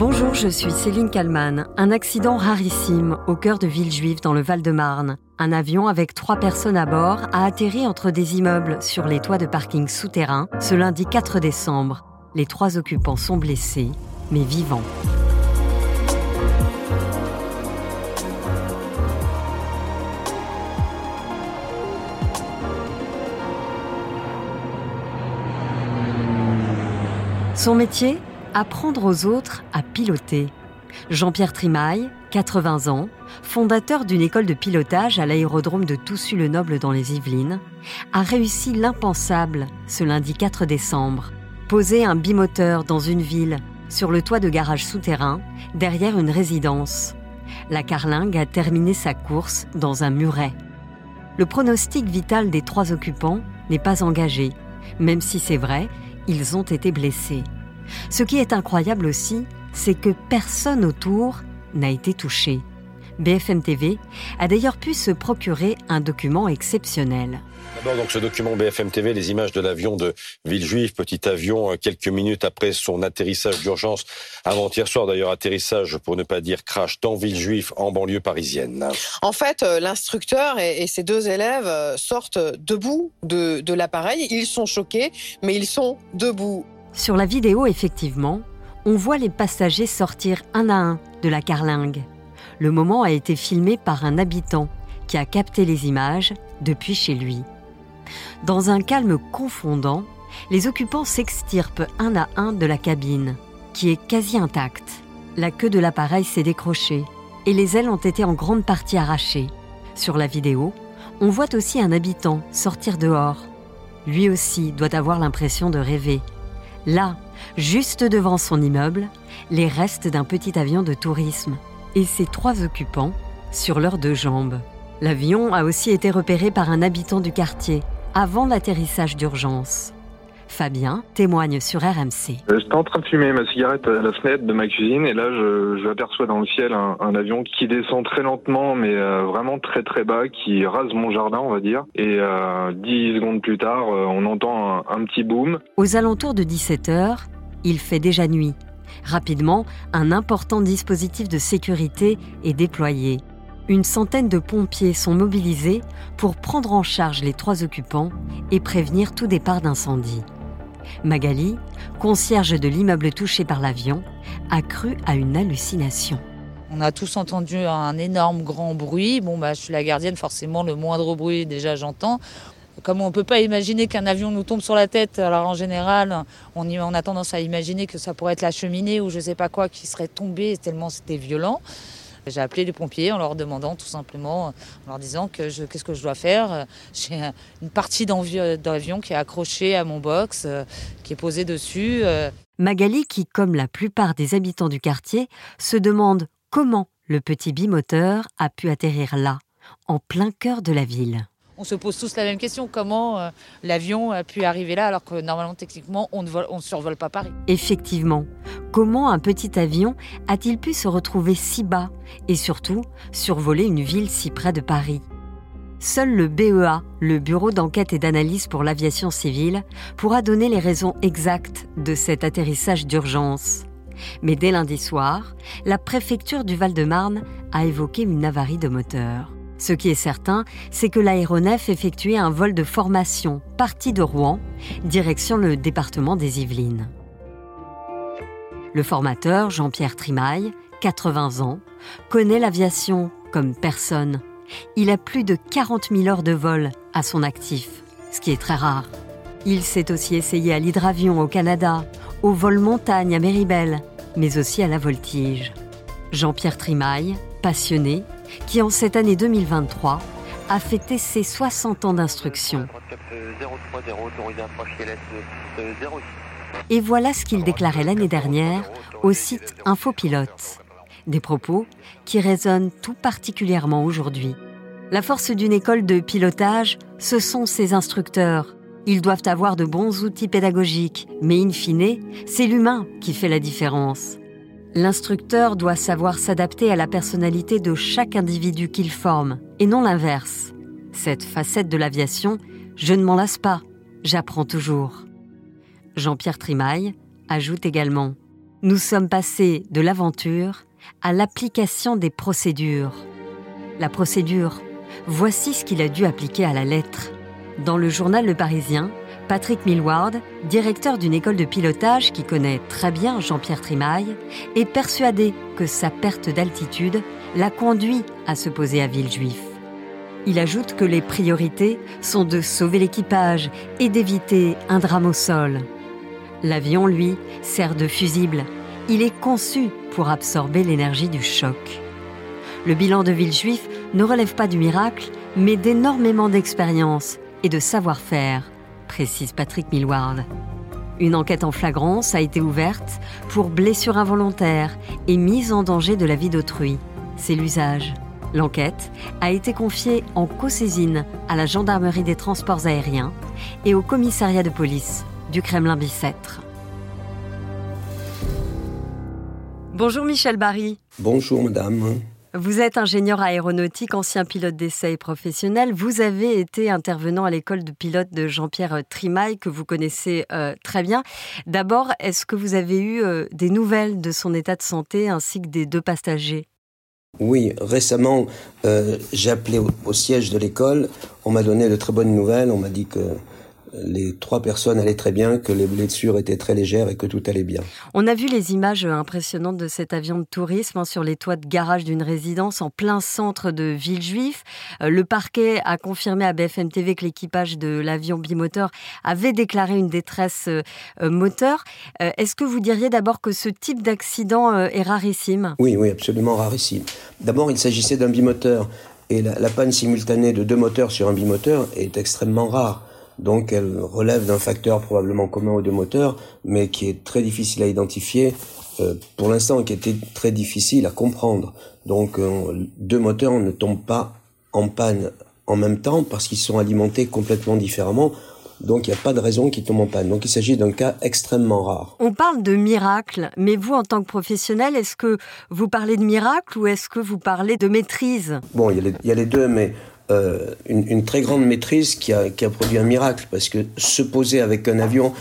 Bonjour, je suis Céline Kalman. Un accident rarissime au cœur de Villejuif dans le Val-de-Marne. Un avion avec trois personnes à bord a atterri entre des immeubles sur les toits de parking souterrains ce lundi 4 décembre. Les trois occupants sont blessés, mais vivants. Son métier? Apprendre aux autres à piloter. Jean-Pierre Trimaille, 80 ans, fondateur d'une école de pilotage à l'aérodrome de Toussus-le-Noble dans les Yvelines, a réussi l'impensable ce lundi 4 décembre. Poser un bimoteur dans une ville, sur le toit de garage souterrain, derrière une résidence. La carlingue a terminé sa course dans un muret. Le pronostic vital des trois occupants n'est pas engagé, même si c'est vrai, ils ont été blessés. Ce qui est incroyable aussi, c'est que personne autour n'a été touché. BFM TV a d'ailleurs pu se procurer un document exceptionnel. D'abord, donc, ce document BFM TV, les images de l'avion de Villejuif, petit avion, euh, quelques minutes après son atterrissage d'urgence, avant-hier soir d'ailleurs, atterrissage, pour ne pas dire crash, dans Villejuif, en banlieue parisienne. En fait, euh, l'instructeur et, ses deux élèves euh, sortent debout de, de l'appareil. Ils sont choqués, mais ils sont debout. Sur la vidéo, effectivement, on voit les passagers sortir un à un de la carlingue. Le moment a été filmé par un habitant qui a capté les images depuis chez lui. Dans un calme confondant, les occupants s'extirpent un à un de la cabine, qui est quasi intacte. La queue de l'appareil s'est décrochée et les ailes ont été en grande partie arrachées. Sur la vidéo, on voit aussi un habitant sortir dehors. Lui aussi doit avoir l'impression de rêver Là, juste devant son immeuble, les restes d'un petit avion de tourisme et ses trois occupants sur leurs deux jambes. L'avion a aussi été repéré par un habitant du quartier avant l'atterrissage d'urgence. Fabien témoigne sur RMC. Euh, j'étais en train de fumer ma cigarette à la fenêtre de ma cuisine et là je, aperçois dans le ciel un, avion qui descend très lentement mais euh, vraiment très très bas, qui rase mon jardin on va dire. Et euh, dix secondes plus tard on entend un, un petit boom. Aux alentours de 17h, il fait déjà nuit. Rapidement, un important dispositif de sécurité est déployé. Une centaine de pompiers sont mobilisés pour prendre en charge les trois occupants et prévenir tout départ d'incendie. Magali, concierge de l'immeuble touché par l'avion, a cru à une hallucination. On a tous entendu un énorme grand bruit. Bon, bah, je suis la gardienne, forcément, le moindre bruit, déjà, j'entends. Comme on ne peut pas imaginer qu'un avion nous tombe sur la tête, alors en général, on, on, a tendance à imaginer que ça pourrait être la cheminée ou je ne sais pas quoi qui serait tombé tellement c'était violent. J'ai appelé les pompiers en leur demandant tout simplement, en leur disant que qu'est-ce que je dois faire. J'ai une partie d'avion qui est accrochée à mon box, euh, qui est posée dessus. Euh. Magali, qui, comme la plupart des habitants du quartier, se demande comment le petit bimoteur a pu atterrir là, en plein cœur de la ville on se pose tous la même question comment euh, l'avion a pu arriver là alors que normalement techniquement on ne, on survole pas Paris? Effectivement, comment un petit avion a-t-il pu se retrouver si bas et surtout survoler une ville si près de Paris? Seul le BEA, le Bureau d'enquête et d'analyse pour l'aviation civile, pourra donner les raisons exactes de cet atterrissage d'urgence. Mais dès lundi soir, la préfecture du Val-de-Marne a évoqué une avarie de moteur. Ce qui est certain, c'est que l'aéronef effectuait un vol de formation parti de Rouen, direction le département des Yvelines. Le formateur, Jean-Pierre Trimaille, 80 ans, connaît l'aviation comme personne. Il a plus de 40 000 heures de vol à son actif, ce qui est très rare. Il s'est aussi essayé à l'hydravion au Canada, au vol montagne à Méribel, mais aussi à la voltige. Jean-Pierre Trimaille, passionné, qui en cette année 2023 a fêté ses 60 ans d'instruction. Et voilà ce qu'il déclarait l'année dernière au site Infopilote. Des propos qui résonnent tout particulièrement aujourd'hui. La force d'une école de pilotage, ce sont ses instructeurs. Ils doivent avoir de bons outils pédagogiques, mais in fine, c'est l'humain qui fait la différence. L'instructeur doit savoir s'adapter à la personnalité de chaque individu qu'il forme, et non l'inverse. Cette facette de l'aviation, je ne m'en lasse pas, j'apprends toujours. Jean-Pierre Trimaille ajoute également Nous sommes passés de l'aventure à l'application des procédures. La procédure, voici ce qu'il a dû appliquer à la lettre. Dans le journal Le Parisien, Patrick Millward, directeur d'une école de pilotage qui connaît très bien Jean-Pierre Trimaille, est persuadé que sa perte d'altitude l'a conduit à se poser à Villejuif. Il ajoute que les priorités sont de sauver l'équipage et d'éviter un drame au sol. L'avion, lui, sert de fusible. Il est conçu pour absorber l'énergie du choc. Le bilan de Villejuif ne relève pas du miracle, mais d'énormément d'expérience et de savoir-faire, précise Patrick Millward. Une enquête en flagrance a été ouverte pour blessure involontaire et mise en danger de la vie d'autrui. C'est l'usage. L'enquête a été confiée en co-saisine à la gendarmerie des transports aériens et au commissariat de police du Kremlin-Bicêtre. Bonjour Michel Barry. Bonjour madame. Vous êtes ingénieur aéronautique, ancien pilote d'essai professionnel. Vous avez été intervenant à l'école de pilote de Jean-Pierre Trimaille, que vous connaissez euh, très bien. D'abord, est-ce que vous avez eu euh, des nouvelles de son état de santé ainsi que des deux passagers? Oui, récemment, euh, j'ai appelé au, siège de l'école. On m'a donné de très bonnes nouvelles. On m'a dit que les trois personnes allaient très bien, que les blessures étaient très légères et que tout allait bien. On a vu les images impressionnantes de cet avion de tourisme hein, sur les toits de garage d'une résidence en plein centre de Villejuif. Euh, le parquet a confirmé à BFM TV que l'équipage de l'avion bimoteur avait déclaré une détresse euh, euh, moteur. Est-ce que vous diriez d'abord que ce type d'accident est rarissime? Oui, oui, absolument rarissime. D'abord, il s'agissait d'un bimoteur et la panne simultanée de deux moteurs sur un bimoteur est extrêmement rare. Donc elle relève d'un facteur probablement commun aux deux moteurs, mais qui est très difficile à identifier, euh, pour l'instant qui était très difficile à comprendre. Donc euh, deux moteurs ne tombent pas en panne en même temps parce qu'ils sont alimentés complètement différemment. Donc il n'y a pas de raison qu'ils tombent en panne. Donc il s'agit d'un cas extrêmement rare. On parle de miracle, mais vous en tant que professionnel, est-ce que vous parlez de miracle ou est-ce que vous parlez de maîtrise? Bon, il y, a les deux, mais euh, une, très grande maîtrise qui a, produit un miracle. Parce que se poser avec un avion,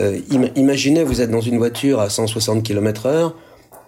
euh, imaginez, vous êtes dans une voiture à 160 km/h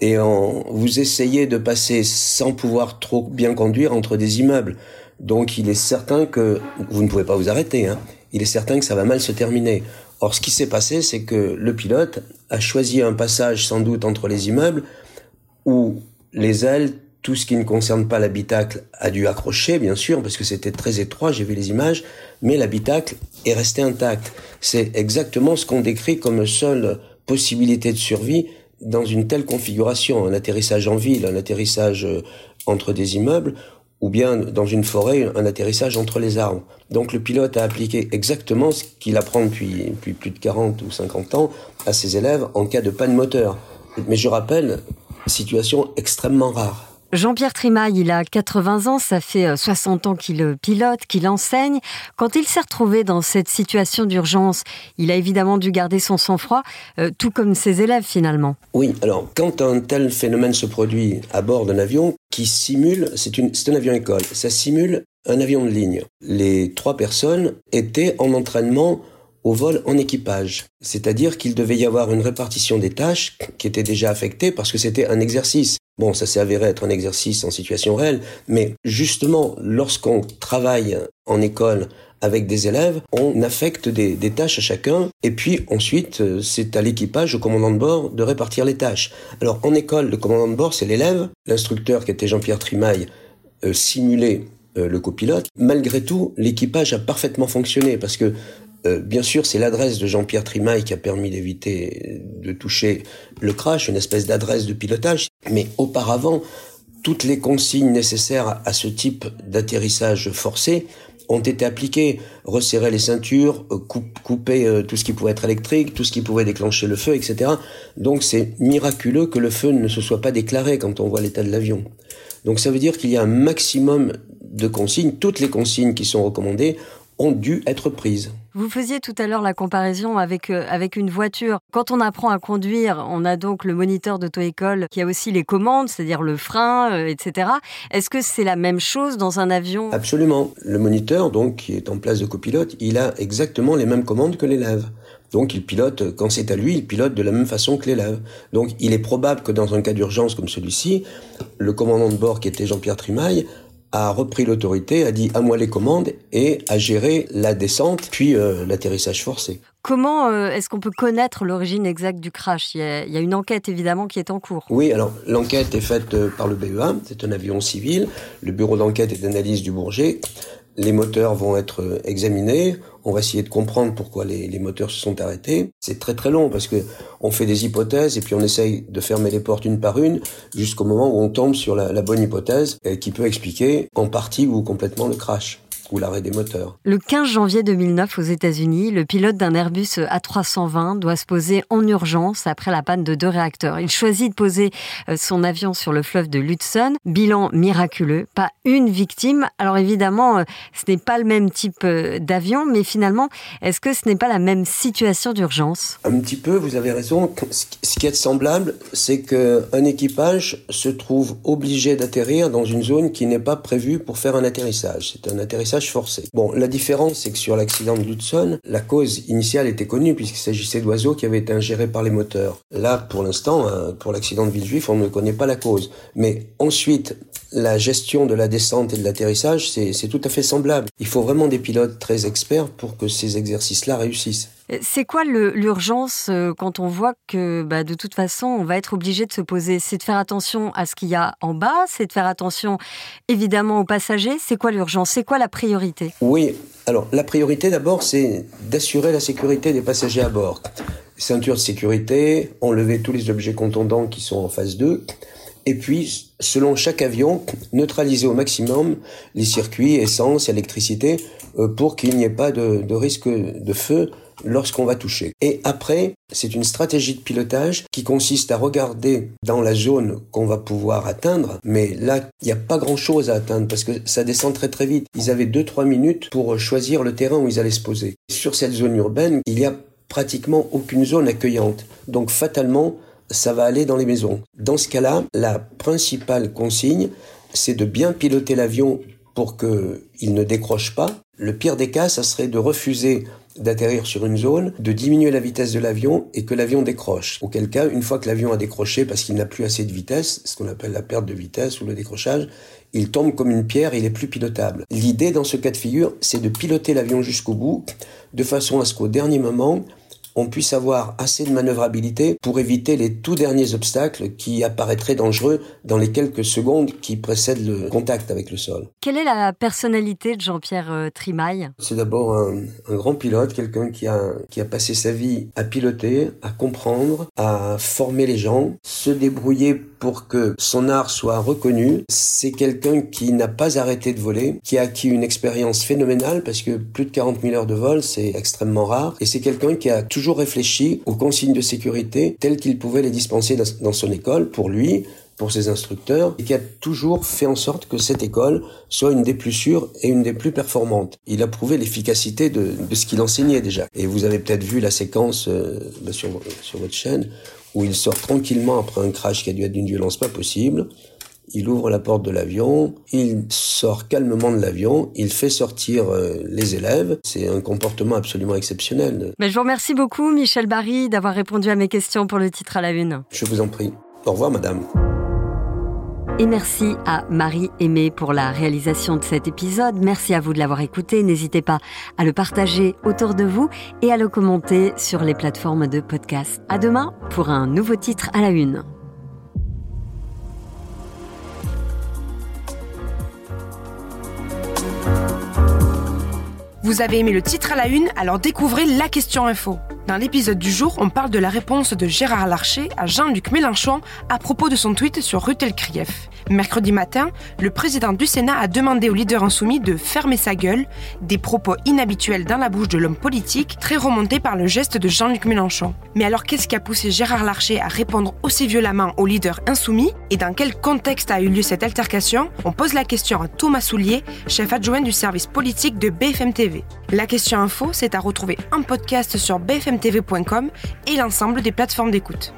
et vous essayez de passer sans pouvoir trop bien conduire entre des immeubles. Donc il est certain que vous ne pouvez pas vous arrêter. Hein. Il est certain que ça va mal se terminer. Or, ce qui s'est passé, c'est que le pilote a choisi un passage sans doute entre les immeubles où les ailes tout ce qui ne concerne pas l'habitacle a dû accrocher, bien sûr, parce que c'était très étroit, j'ai vu les images, mais l'habitacle est resté intact. C'est exactement ce qu'on décrit comme seule possibilité de survie dans une telle configuration, un atterrissage en ville, un atterrissage euh, entre des immeubles, ou bien dans une forêt, un atterrissage entre les arbres. Donc le pilote a appliqué exactement ce qu'il apprend depuis, depuis plus de 40 ou 50 ans à ses élèves en cas de panne moteur. Mais je rappelle, situation extrêmement rare. Jean-Pierre Trimaille, il a 80 ans, ça fait 60 euh, ans qu'il pilote, qu'il enseigne. Quand il s'est retrouvé dans cette situation d'urgence, il a évidemment dû garder son sang-froid, euh, tout comme ses élèves finalement. Oui, alors quand un tel phénomène se produit à bord d'un avion qui simule, c'est un avion école, ça simule un avion de ligne. Les trois personnes étaient en entraînement au vol en équipage. C'est-à-dire qu'il devait y avoir une répartition des tâches qui était déjà affectée parce que c'était un exercice. Bon, ça s'est avéré être un exercice en situation réelle, mais justement, lorsqu'on travaille en école avec des élèves, on affecte des, tâches à chacun, et puis ensuite, euh, c'est à l'équipage, au commandant de bord, de répartir les tâches. Alors, en école, le commandant de bord, c'est l'élève, l'instructeur qui était Jean-Pierre Trimaille euh, simulait euh, le copilote. Malgré tout, l'équipage a parfaitement fonctionné, parce que euh, bien sûr, c'est l'adresse de Jean-Pierre Trimaille qui a permis d'éviter de toucher le crash, une espèce d'adresse de pilotage. Mais auparavant, toutes les consignes nécessaires à ce type d'atterrissage forcé ont été appliquées. Resserrer les ceintures, euh, couper euh, tout ce qui pouvait être électrique, tout ce qui pouvait déclencher le feu, etc. Donc c'est miraculeux que le feu ne se soit pas déclaré quand on voit l'état de l'avion. Donc ça veut dire qu'il y a un maximum de consignes. Toutes les consignes qui sont recommandées ont dû être prises. Vous faisiez tout à l'heure la comparaison avec, euh, avec une voiture. Quand on apprend à conduire, on a donc le moniteur d'auto-école qui a aussi les commandes, c'est-à-dire le frein, euh, etc. Est-ce que c'est la même chose dans un avion? Absolument. Le moniteur, donc, qui est en place de copilote, il a exactement les mêmes commandes que l'élève. Donc il pilote, quand c'est à lui, il pilote de la même façon que l'élève. Donc il est probable que dans un cas d'urgence comme celui-ci, le commandant de bord qui était Jean-Pierre Trimaille a repris l'autorité, a dit à moi les commandes et a géré la descente puis euh, l'atterrissage forcé. Comment euh, est-ce qu'on peut connaître l'origine exacte du crash? Il y, a, il y, a, une enquête évidemment qui est en cours. Oui, alors l'enquête est faite euh, par le BEA, c'est un avion civil, le bureau d'enquête et d'analyse du Bourget. Les moteurs vont être examinés. On va essayer de comprendre pourquoi les, moteurs se sont arrêtés. C'est très très long parce que on fait des hypothèses et puis on essaye de fermer les portes une par une jusqu'au moment où on tombe sur la, la bonne hypothèse qui peut expliquer en partie ou complètement le crash ou l'arrêt des moteurs. Le 15 janvier 2009 aux États-Unis, le pilote d'un Airbus A320 doit se poser en urgence après la panne de deux réacteurs. Il choisit de poser euh, son avion sur le fleuve de l'Hudson. Bilan miraculeux, pas une victime. Alors évidemment, euh, ce n'est pas le même type euh, d'avion, mais finalement, est-ce que ce n'est pas la même situation d'urgence? Un petit peu, vous avez raison. Ce qui est semblable, c'est qu'un équipage se trouve obligé d'atterrir dans une zone qui n'est pas prévue pour faire un atterrissage. C'est un atterrissage forcé. Bon, la différence, c'est que sur l'accident de l'Hudson, la cause initiale était connue puisqu'il s'agissait d'oiseaux qui avaient été ingérés par les moteurs. Là, pour l'instant, pour l'accident de Villejuif, on ne connaît pas la cause. Mais ensuite, la gestion de la descente et de l'atterrissage, c'est tout à fait semblable. Il faut vraiment des pilotes très experts pour que ces exercices-là réussissent. C'est quoi l'urgence quand on voit que bah, de toute façon on va être obligé de se poser? C'est de faire attention à ce qu'il y a en bas, c'est de faire attention évidemment aux passagers. C'est quoi l'urgence? C'est quoi la priorité? Oui, alors la priorité d'abord c'est d'assurer la sécurité des passagers à bord. Ceinture de sécurité, enlever tous les objets contondants qui sont en phase 2 et puis, selon chaque avion, neutraliser au maximum les circuits, essence, électricité, pour qu'il n'y ait pas de risque de feu lorsqu'on va toucher. Et après, c'est une stratégie de pilotage qui consiste à regarder dans la zone qu'on va pouvoir atteindre, mais là, il n'y a pas grand-chose à atteindre parce que ça descend très très vite. Ils avaient 2-3 minutes pour choisir le terrain où ils allaient se poser. Sur cette zone urbaine, il y a pratiquement aucune zone accueillante. Donc fatalement, ça va aller dans les maisons. Dans ce cas-là, la principale consigne, c'est de bien piloter l'avion pour qu'il ne décroche pas. Le pire des cas, ça serait de refuser d'atterrir sur une zone, de diminuer la vitesse de l'avion et que l'avion décroche. Auquel cas, une fois que l'avion a décroché parce qu'il n'a plus assez de vitesse, ce qu'on appelle la perte de vitesse ou le décrochage, il tombe comme une pierre, il est plus pilotable. L'idée dans ce cas de figure, c'est de piloter l'avion jusqu'au bout, de façon à ce qu'au dernier moment, on puisse avoir assez de manœuvrabilité pour éviter les tout derniers obstacles qui apparaîtraient dangereux dans les quelques secondes qui précèdent le contact avec le sol. Quelle est la personnalité de Jean-Pierre euh, Trimaille? C'est d'abord un, un, grand pilote, quelqu'un qui a, qui a passé sa vie à piloter, à comprendre, à former les gens, se débrouiller pour que son art soit reconnu. C'est quelqu'un qui n'a pas arrêté de voler, qui a acquis une expérience phénoménale parce que plus de 40 000 heures de vol, c'est extrêmement rare. Et c'est quelqu'un qui a toujours réfléchi aux consignes de sécurité telles qu'il pouvait les dispenser dans son école pour lui, pour ses instructeurs et qui a toujours fait en sorte que cette école soit une des plus sûres et une des plus performantes. Il a prouvé l'efficacité de, ce qu'il enseignait déjà. Et vous avez peut-être vu la séquence euh, sur, sur votre chaîne où il sort tranquillement après un crash qui a dû être d'une violence pas possible. Il ouvre la porte de l'avion, il sort calmement de l'avion, il fait sortir euh, les élèves. C'est un comportement absolument exceptionnel. Mais je vous remercie beaucoup, Michel Barry, d'avoir répondu à mes questions pour le titre à la une. Je vous en prie. Au revoir, madame. Et merci à Marie Aimée pour la réalisation de cet épisode. Merci à vous de l'avoir écouté. N'hésitez pas à le partager autour de vous et à le commenter sur les plateformes de podcast. À demain pour un nouveau titre à la une. Vous avez aimé le titre à la une, alors découvrez la question info. Dans l'épisode du jour, on parle de la réponse de Gérard Larcher à Jean-Luc Mélenchon à propos de son tweet sur Rutel Krief. Mercredi matin, le président du Sénat a demandé au leader insoumis de fermer sa gueule, des propos inhabituels dans la bouche de l'homme politique, très remontés par le geste de Jean-Luc Mélenchon. Mais alors qu'est-ce qui a poussé Gérard Larcher à répondre aussi violemment au leader insoumis? Et dans quel contexte a eu lieu cette altercation? On pose la question à Thomas Soulier, chef adjoint du service politique de BFM TV. La question info, c'est à retrouver en podcast sur bfmtv.com et l'ensemble des plateformes d'écoute.